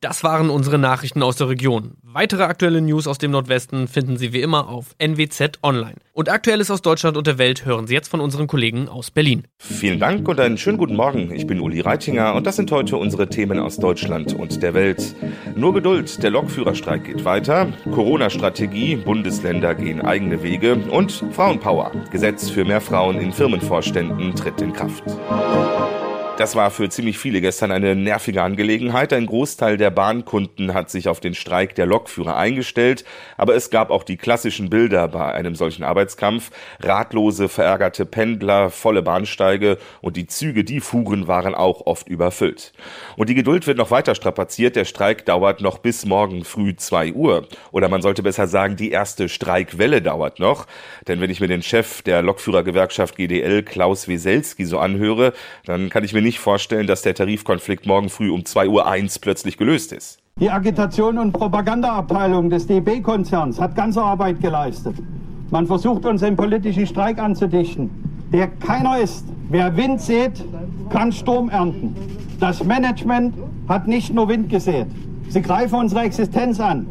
Das waren unsere Nachrichten aus der Region. Weitere aktuelle News aus dem Nordwesten finden Sie wie immer auf NWZ Online. Und Aktuelles aus Deutschland und der Welt hören Sie jetzt von unseren Kollegen aus Berlin. Vielen Dank und einen schönen guten Morgen. Ich bin Uli Reitinger und das sind heute unsere Themen aus Deutschland und der Welt. Nur Geduld, der Lokführerstreik geht weiter. Corona-Strategie, Bundesländer gehen eigene Wege und Frauenpower. Gesetz für mehr Frauen in Firmenvorständen tritt in Kraft. Das war für ziemlich viele gestern eine nervige Angelegenheit. Ein Großteil der Bahnkunden hat sich auf den Streik der Lokführer eingestellt, aber es gab auch die klassischen Bilder bei einem solchen Arbeitskampf. Ratlose, verärgerte Pendler, volle Bahnsteige und die Züge, die fuhren, waren auch oft überfüllt. Und die Geduld wird noch weiter strapaziert. Der Streik dauert noch bis morgen früh zwei Uhr. Oder man sollte besser sagen, die erste Streikwelle dauert noch. Denn wenn ich mir den Chef der Lokführergewerkschaft GDL, Klaus Weselski, so anhöre, dann kann ich mir nicht vorstellen, dass der Tarifkonflikt morgen früh um 2.01 Uhr plötzlich gelöst ist. Die Agitation und Propagandaabteilung des DB-Konzerns hat ganze Arbeit geleistet. Man versucht uns einen politischen Streik anzudichten, der keiner ist. Wer Wind sät, kann Sturm ernten. Das Management hat nicht nur Wind gesät. Sie greifen unsere Existenz an,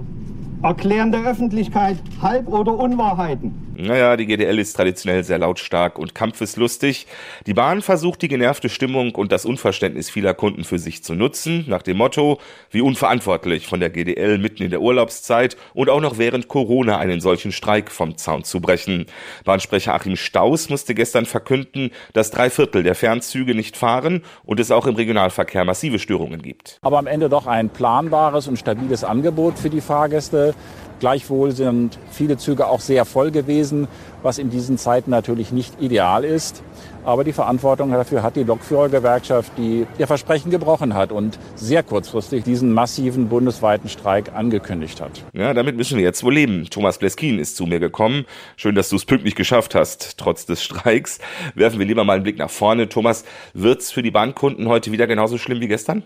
erklären der Öffentlichkeit Halb- oder Unwahrheiten. Naja, die GDL ist traditionell sehr lautstark und kampfeslustig. Die Bahn versucht die genervte Stimmung und das Unverständnis vieler Kunden für sich zu nutzen, nach dem Motto, wie unverantwortlich von der GDL mitten in der Urlaubszeit und auch noch während Corona einen solchen Streik vom Zaun zu brechen. Bahnsprecher Achim Staus musste gestern verkünden, dass drei Viertel der Fernzüge nicht fahren und es auch im Regionalverkehr massive Störungen gibt. Aber am Ende doch ein planbares und stabiles Angebot für die Fahrgäste. Gleichwohl sind viele Züge auch sehr voll gewesen, was in diesen Zeiten natürlich nicht ideal ist. Aber die Verantwortung dafür hat die Lokführergewerkschaft, die ihr Versprechen gebrochen hat und sehr kurzfristig diesen massiven bundesweiten Streik angekündigt hat. Ja, damit müssen wir jetzt wohl leben. Thomas Bleskin ist zu mir gekommen. Schön, dass du es pünktlich geschafft hast, trotz des Streiks. Werfen wir lieber mal einen Blick nach vorne. Thomas, wird's für die Bahnkunden heute wieder genauso schlimm wie gestern?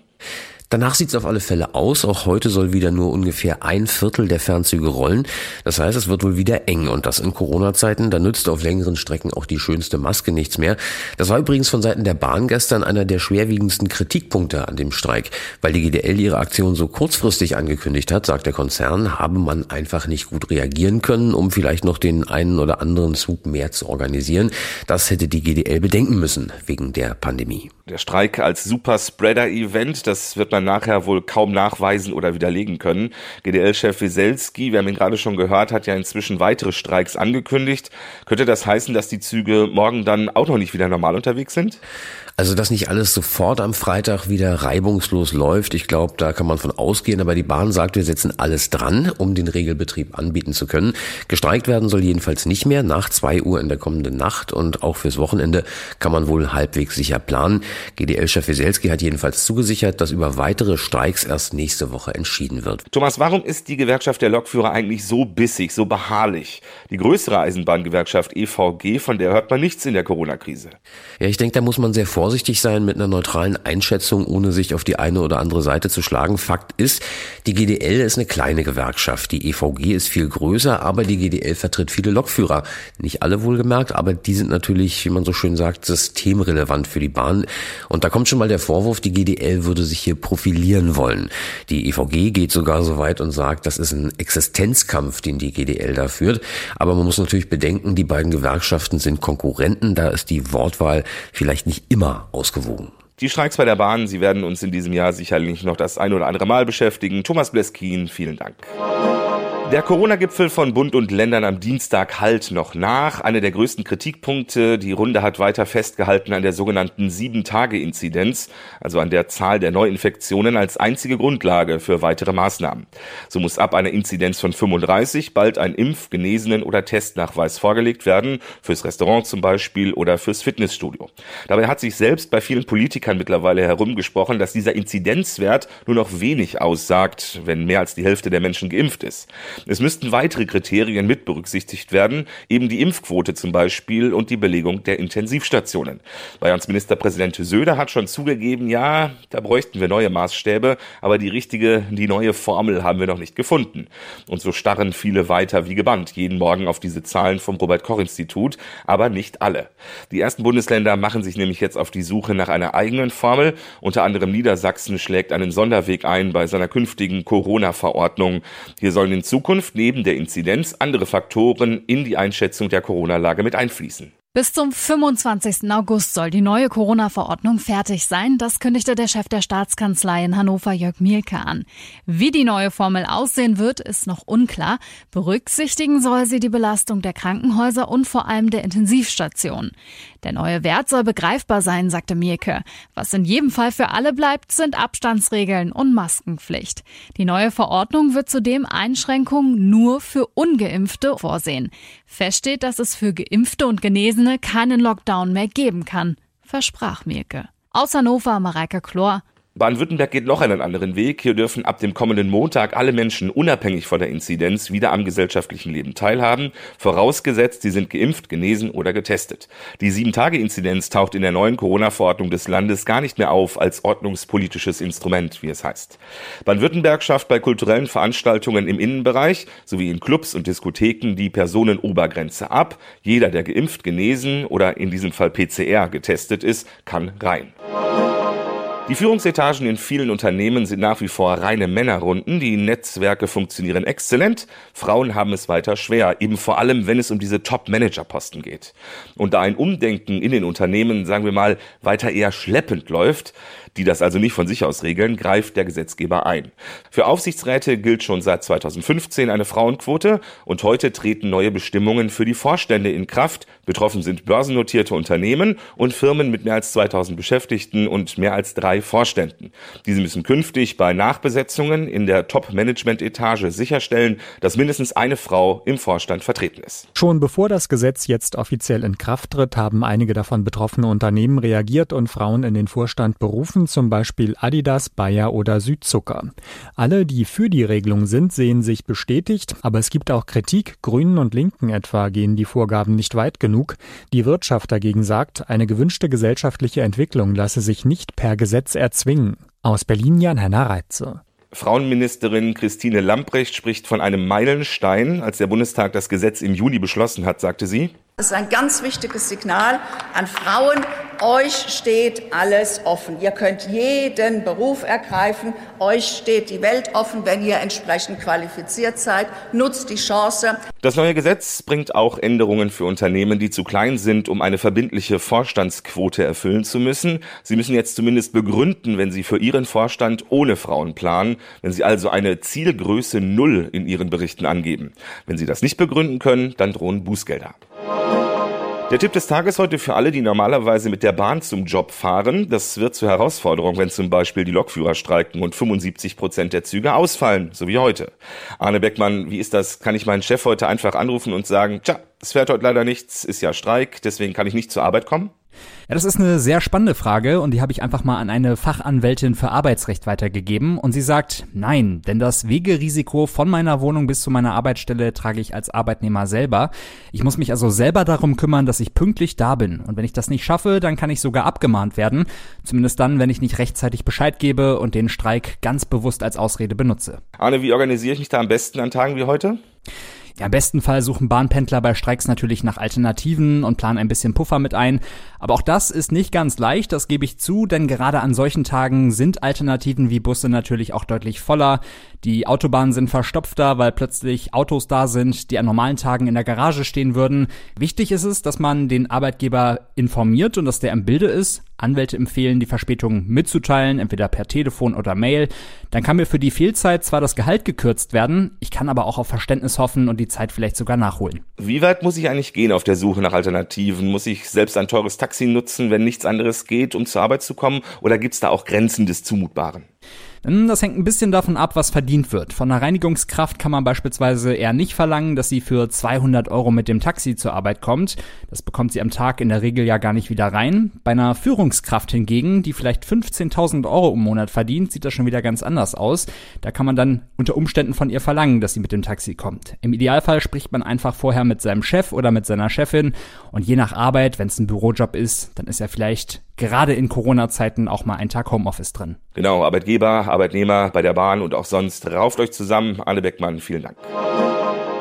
Danach sieht es auf alle Fälle aus. Auch heute soll wieder nur ungefähr ein Viertel der Fernzüge rollen. Das heißt, es wird wohl wieder eng und das in Corona-Zeiten. Da nützt auf längeren Strecken auch die schönste Maske nichts mehr. Das war übrigens von Seiten der Bahn gestern einer der schwerwiegendsten Kritikpunkte an dem Streik. Weil die GDL ihre Aktion so kurzfristig angekündigt hat, sagt der Konzern, habe man einfach nicht gut reagieren können, um vielleicht noch den einen oder anderen Zug mehr zu organisieren. Das hätte die GDL bedenken müssen wegen der Pandemie. Der Streik als Superspreader-Event, das wird man nachher wohl kaum nachweisen oder widerlegen können. GDL-Chef Wieselski, wir haben ihn gerade schon gehört, hat ja inzwischen weitere Streiks angekündigt. Könnte das heißen, dass die Züge morgen dann auch noch nicht wieder normal unterwegs sind? Also, dass nicht alles sofort am Freitag wieder reibungslos läuft, ich glaube, da kann man von ausgehen, aber die Bahn sagt, wir setzen alles dran, um den Regelbetrieb anbieten zu können. Gestreikt werden soll jedenfalls nicht mehr nach zwei Uhr in der kommenden Nacht und auch fürs Wochenende kann man wohl halbwegs sicher planen. GDL-Chef Wieselski hat jedenfalls zugesichert, dass über weitere Streiks erst nächste Woche entschieden wird. Thomas, warum ist die Gewerkschaft der Lokführer eigentlich so bissig, so beharrlich? Die größere Eisenbahngewerkschaft EVG, von der hört man nichts in der Corona-Krise. Ja, ich denke, da muss man sehr vorsichtig sein mit einer neutralen Einschätzung, ohne sich auf die eine oder andere Seite zu schlagen. Fakt ist, die GDL ist eine kleine Gewerkschaft. Die EVG ist viel größer, aber die GDL vertritt viele Lokführer. Nicht alle wohlgemerkt, aber die sind natürlich, wie man so schön sagt, systemrelevant für die Bahn. Und da kommt schon mal der Vorwurf, die GDL würde sich hier profilieren wollen. Die EVG geht sogar so weit und sagt, das ist ein Existenzkampf, den die GDL da führt. Aber man muss natürlich bedenken, die beiden Gewerkschaften sind Konkurrenten. Da ist die Wortwahl vielleicht nicht immer ausgewogen. Die Streiks bei der Bahn, sie werden uns in diesem Jahr sicherlich noch das ein oder andere Mal beschäftigen. Thomas Bleskin, vielen Dank. Der Corona-Gipfel von Bund und Ländern am Dienstag halt noch nach. Einer der größten Kritikpunkte. Die Runde hat weiter festgehalten an der sogenannten Sieben-Tage-Inzidenz, also an der Zahl der Neuinfektionen als einzige Grundlage für weitere Maßnahmen. So muss ab einer Inzidenz von 35 bald ein Impf-, Genesenen- oder Testnachweis vorgelegt werden, fürs Restaurant zum Beispiel oder fürs Fitnessstudio. Dabei hat sich selbst bei vielen Politikern mittlerweile herumgesprochen, dass dieser Inzidenzwert nur noch wenig aussagt, wenn mehr als die Hälfte der Menschen geimpft ist. Es müssten weitere Kriterien mit berücksichtigt werden, eben die Impfquote zum Beispiel und die Belegung der Intensivstationen. Bayerns Ministerpräsident Söder hat schon zugegeben, ja, da bräuchten wir neue Maßstäbe, aber die richtige, die neue Formel haben wir noch nicht gefunden. Und so starren viele weiter wie gebannt jeden Morgen auf diese Zahlen vom Robert Koch Institut, aber nicht alle. Die ersten Bundesländer machen sich nämlich jetzt auf die Suche nach einer eigenen Formel. Unter anderem Niedersachsen schlägt einen Sonderweg ein bei seiner künftigen Corona-Verordnung. Hier sollen in Zukunft Zukunft neben der Inzidenz andere Faktoren in die Einschätzung der Corona-Lage mit einfließen. Bis zum 25. August soll die neue Corona-Verordnung fertig sein. Das kündigte der Chef der Staatskanzlei in Hannover, Jörg Mielke, an. Wie die neue Formel aussehen wird, ist noch unklar. Berücksichtigen soll sie die Belastung der Krankenhäuser und vor allem der Intensivstationen. Der neue Wert soll begreifbar sein, sagte Mielke. Was in jedem Fall für alle bleibt, sind Abstandsregeln und Maskenpflicht. Die neue Verordnung wird zudem Einschränkungen nur für Ungeimpfte vorsehen. Fest steht, dass es für Geimpfte und Genesene Reisende keinen Lockdown mehr geben kann, versprach Mirke. Aus Hannover Mareike Chlor, Baden-Württemberg geht noch einen anderen Weg. Hier dürfen ab dem kommenden Montag alle Menschen unabhängig von der Inzidenz wieder am gesellschaftlichen Leben teilhaben, vorausgesetzt, sie sind geimpft, genesen oder getestet. Die Sieben-Tage-Inzidenz taucht in der neuen Corona-Verordnung des Landes gar nicht mehr auf als ordnungspolitisches Instrument, wie es heißt. Baden-Württemberg schafft bei kulturellen Veranstaltungen im Innenbereich sowie in Clubs und Diskotheken die Personenobergrenze ab. Jeder, der geimpft, genesen oder in diesem Fall PCR getestet ist, kann rein. Die Führungsetagen in vielen Unternehmen sind nach wie vor reine Männerrunden. Die Netzwerke funktionieren exzellent. Frauen haben es weiter schwer, eben vor allem, wenn es um diese Top-Manager-Posten geht. Und da ein Umdenken in den Unternehmen, sagen wir mal, weiter eher schleppend läuft, die das also nicht von sich aus regeln, greift der Gesetzgeber ein. Für Aufsichtsräte gilt schon seit 2015 eine Frauenquote und heute treten neue Bestimmungen für die Vorstände in Kraft. Betroffen sind börsennotierte Unternehmen und Firmen mit mehr als 2000 Beschäftigten und mehr als drei Vorständen. Diese müssen künftig bei Nachbesetzungen in der Top-Management-Etage sicherstellen, dass mindestens eine Frau im Vorstand vertreten ist. Schon bevor das Gesetz jetzt offiziell in Kraft tritt, haben einige davon betroffene Unternehmen reagiert und Frauen in den Vorstand berufen zum Beispiel Adidas, Bayer oder Südzucker. Alle, die für die Regelung sind, sehen sich bestätigt, aber es gibt auch Kritik. Grünen und Linken etwa gehen die Vorgaben nicht weit genug. Die Wirtschaft dagegen sagt, eine gewünschte gesellschaftliche Entwicklung lasse sich nicht per Gesetz erzwingen. Aus Berlin Jan-Henner Reitze. Frauenministerin Christine Lamprecht spricht von einem Meilenstein. Als der Bundestag das Gesetz im Juni beschlossen hat, sagte sie, das ist ein ganz wichtiges Signal an Frauen. Euch steht alles offen. Ihr könnt jeden Beruf ergreifen. Euch steht die Welt offen, wenn ihr entsprechend qualifiziert seid. Nutzt die Chance. Das neue Gesetz bringt auch Änderungen für Unternehmen, die zu klein sind, um eine verbindliche Vorstandsquote erfüllen zu müssen. Sie müssen jetzt zumindest begründen, wenn sie für ihren Vorstand ohne Frauen planen, wenn sie also eine Zielgröße Null in ihren Berichten angeben. Wenn sie das nicht begründen können, dann drohen Bußgelder. Der Tipp des Tages heute für alle, die normalerweise mit der Bahn zum Job fahren. Das wird zur Herausforderung, wenn zum Beispiel die Lokführer streiken und 75 Prozent der Züge ausfallen, so wie heute. Arne Beckmann, wie ist das? Kann ich meinen Chef heute einfach anrufen und sagen, tja, es fährt heute leider nichts, ist ja Streik, deswegen kann ich nicht zur Arbeit kommen? Ja, das ist eine sehr spannende Frage und die habe ich einfach mal an eine Fachanwältin für Arbeitsrecht weitergegeben und sie sagt, nein, denn das Wegerisiko von meiner Wohnung bis zu meiner Arbeitsstelle trage ich als Arbeitnehmer selber. Ich muss mich also selber darum kümmern, dass ich pünktlich da bin und wenn ich das nicht schaffe, dann kann ich sogar abgemahnt werden, zumindest dann, wenn ich nicht rechtzeitig Bescheid gebe und den Streik ganz bewusst als Ausrede benutze. Arne, wie organisiere ich mich da am besten an Tagen wie heute? Ja, Im besten Fall suchen Bahnpendler bei Streiks natürlich nach Alternativen und planen ein bisschen Puffer mit ein. Aber auch das ist nicht ganz leicht, das gebe ich zu, denn gerade an solchen Tagen sind Alternativen wie Busse natürlich auch deutlich voller. Die Autobahnen sind verstopfter, weil plötzlich Autos da sind, die an normalen Tagen in der Garage stehen würden. Wichtig ist es, dass man den Arbeitgeber informiert und dass der im Bilde ist. Anwälte empfehlen, die Verspätung mitzuteilen, entweder per Telefon oder Mail. Dann kann mir für die Fehlzeit zwar das Gehalt gekürzt werden, ich kann aber auch auf Verständnis hoffen und die Zeit vielleicht sogar nachholen. Wie weit muss ich eigentlich gehen auf der Suche nach Alternativen? Muss ich selbst ein teures Taxi nutzen, wenn nichts anderes geht, um zur Arbeit zu kommen? Oder gibt es da auch Grenzen des Zumutbaren? Hm, das hängt ein bisschen davon ab, was verdient wird. Von einer Reinigungskraft kann man beispielsweise eher nicht verlangen, dass sie für 200 Euro mit dem Taxi zur Arbeit kommt. Das bekommt sie am Tag in der Regel ja gar nicht wieder rein. Bei einer Führungskraft hingegen, die vielleicht 15.000 Euro im Monat verdient, sieht das schon wieder ganz anders aus. Da kann man dann unter Umständen von ihr verlangen, dass sie mit dem Taxi kommt. Im Idealfall spricht man einfach vorher mit seinem Chef oder mit seiner Chefin und je nach Arbeit, wenn es ein Bürojob ist, dann ist er vielleicht gerade in Corona-Zeiten auch mal ein Tag Homeoffice drin. Genau, Arbeitgeber, Arbeitnehmer bei der Bahn und auch sonst. Rauft euch zusammen. Anne Beckmann, vielen Dank.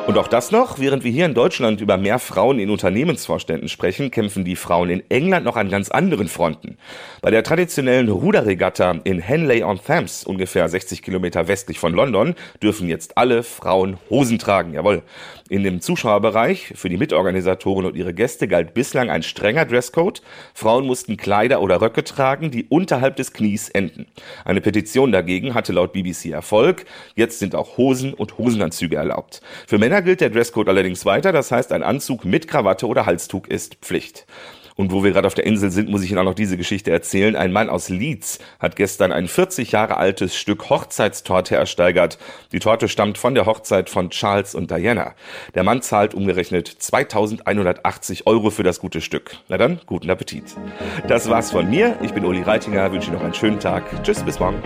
Und auch das noch, während wir hier in Deutschland über mehr Frauen in Unternehmensvorständen sprechen, kämpfen die Frauen in England noch an ganz anderen Fronten. Bei der traditionellen Ruderregatta in Henley-on-Thames, ungefähr 60 Kilometer westlich von London, dürfen jetzt alle Frauen Hosen tragen. Jawohl. In dem Zuschauerbereich für die Mitorganisatoren und ihre Gäste galt bislang ein strenger Dresscode. Frauen mussten Kleider oder Röcke tragen, die unterhalb des Knies enden. Eine Petition dagegen hatte laut BBC Erfolg. Jetzt sind auch Hosen und Hosenanzüge erlaubt. Für Männer gilt der Dresscode allerdings weiter, das heißt, ein Anzug mit Krawatte oder Halstuch ist Pflicht. Und wo wir gerade auf der Insel sind, muss ich Ihnen auch noch diese Geschichte erzählen. Ein Mann aus Leeds hat gestern ein 40 Jahre altes Stück Hochzeitstorte ersteigert. Die Torte stammt von der Hochzeit von Charles und Diana. Der Mann zahlt umgerechnet 2180 Euro für das gute Stück. Na dann, guten Appetit. Das war's von mir. Ich bin Uli Reitinger, wünsche Ihnen noch einen schönen Tag. Tschüss, bis morgen.